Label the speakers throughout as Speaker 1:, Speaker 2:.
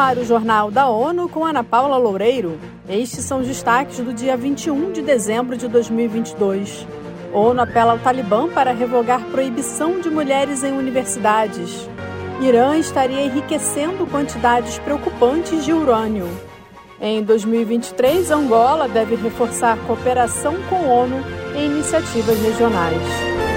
Speaker 1: ar o Jornal da ONU com Ana Paula Loureiro. Estes são os destaques do dia 21 de dezembro de 2022. ONU apela ao Talibã para revogar proibição de mulheres em universidades. Irã estaria enriquecendo quantidades preocupantes de urânio. Em 2023, Angola deve reforçar cooperação com a ONU em iniciativas regionais.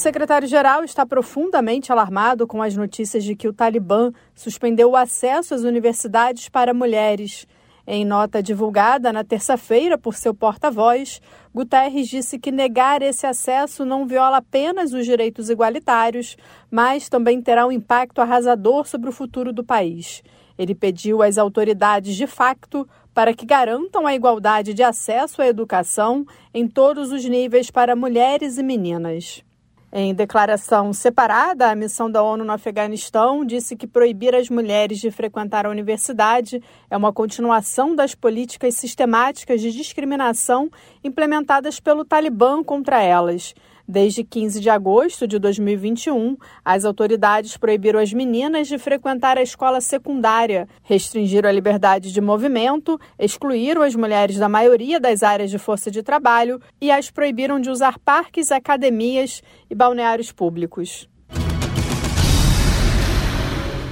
Speaker 1: Secretário-geral está profundamente alarmado com as notícias de que o Talibã suspendeu o acesso às universidades para mulheres. Em nota divulgada na terça-feira por seu porta-voz, Guterres disse que negar esse acesso não viola apenas os direitos igualitários, mas também terá um impacto arrasador sobre o futuro do país. Ele pediu às autoridades de facto para que garantam a igualdade de acesso à educação em todos os níveis para mulheres e meninas. Em declaração separada, a missão da ONU no Afeganistão disse que proibir as mulheres de frequentar a universidade é uma continuação das políticas sistemáticas de discriminação implementadas pelo Talibã contra elas Desde 15 de agosto de 2021, as autoridades proibiram as meninas de frequentar a escola secundária, restringiram a liberdade de movimento, excluíram as mulheres da maioria das áreas de força de trabalho e as proibiram de usar parques, academias e balneários públicos.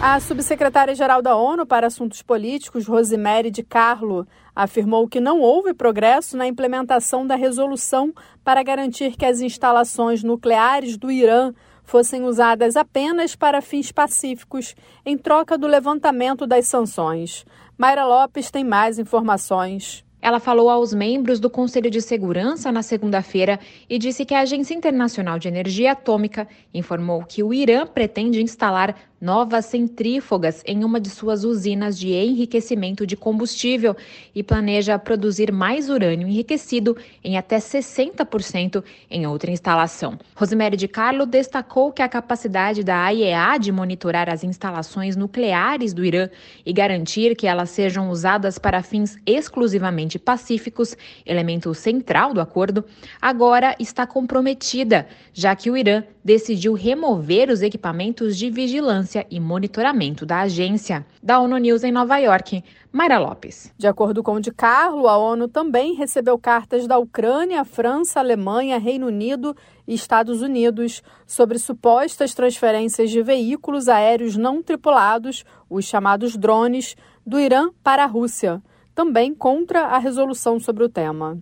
Speaker 1: A subsecretária-geral da ONU para Assuntos Políticos, Rosemary de Carlo, afirmou que não houve progresso na implementação da resolução para garantir que as instalações nucleares do Irã fossem usadas apenas para fins pacíficos, em troca do levantamento das sanções. Mayra Lopes tem mais informações.
Speaker 2: Ela falou aos membros do Conselho de Segurança na segunda-feira e disse que a Agência Internacional de Energia Atômica informou que o Irã pretende instalar novas centrífugas em uma de suas usinas de enriquecimento de combustível e planeja produzir mais urânio enriquecido em até 60% em outra instalação. Rosemary de Carlo destacou que a capacidade da AIEA de monitorar as instalações nucleares do Irã e garantir que elas sejam usadas para fins exclusivamente pacíficos, elemento central do acordo, agora está comprometida, já que o Irã decidiu remover os equipamentos de vigilância e monitoramento da agência. Da ONU News em Nova York, Mayra Lopes.
Speaker 1: De acordo com o de Carlo, a ONU também recebeu cartas da Ucrânia, França, Alemanha, Reino Unido e Estados Unidos sobre supostas transferências de veículos aéreos não tripulados, os chamados drones, do Irã para a Rússia, também contra a resolução sobre o tema.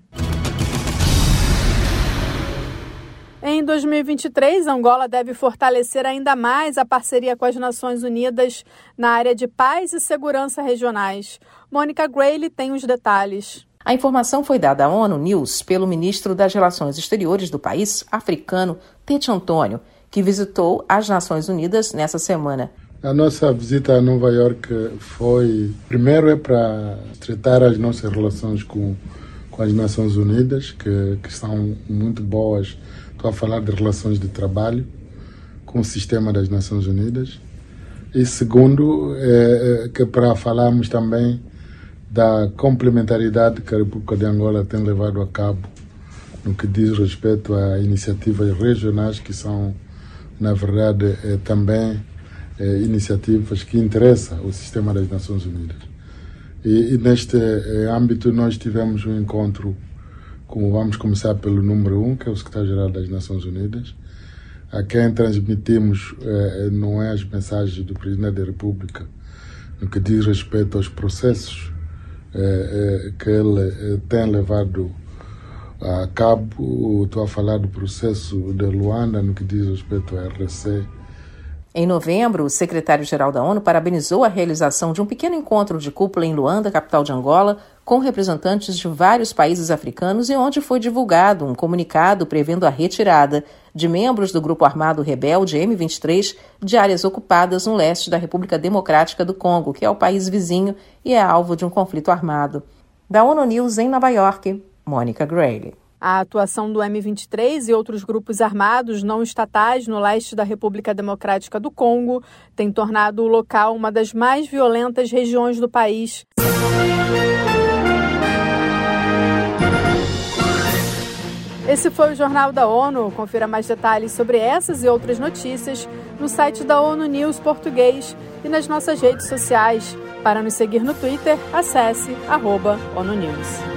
Speaker 1: Em 2023, Angola deve fortalecer ainda mais a parceria com as Nações Unidas na área de paz e segurança regionais. Mônica Grayle tem os detalhes.
Speaker 3: A informação foi dada à ONU News pelo ministro das Relações Exteriores do país africano, Tete Antônio, que visitou as Nações Unidas nessa semana.
Speaker 4: A nossa visita a Nova York foi, primeiro, é para tratar as nossas relações com, com as Nações Unidas, que, que são muito boas a falar de relações de trabalho com o sistema das Nações Unidas. E segundo, é, é, que para falarmos também da complementaridade que a República de Angola tem levado a cabo no que diz respeito a iniciativas regionais que são, na verdade, é, também é, iniciativas que interessam o sistema das Nações Unidas. E, e neste é, âmbito nós tivemos um encontro como vamos começar pelo número um, que é o secretário-geral das Nações Unidas, a quem transmitimos eh, não é as mensagens do Presidente da República no que diz respeito aos processos eh, eh, que ele eh, tem levado a cabo. Estou a falar do processo de Luanda no que diz respeito à RC
Speaker 3: em novembro, o secretário-geral da ONU parabenizou a realização de um pequeno encontro de cúpula em Luanda, capital de Angola, com representantes de vários países africanos e onde foi divulgado um comunicado prevendo a retirada de membros do grupo armado rebelde M23 de áreas ocupadas no leste da República Democrática do Congo, que é o país vizinho e é alvo de um conflito armado. Da ONU News em Nova York, Mônica Grayle.
Speaker 1: A atuação do M23 e outros grupos armados não estatais no leste da República Democrática do Congo tem tornado o local uma das mais violentas regiões do país. Esse foi o Jornal da ONU. Confira mais detalhes sobre essas e outras notícias no site da ONU News Português e nas nossas redes sociais. Para nos seguir no Twitter, acesse arroba ONU News.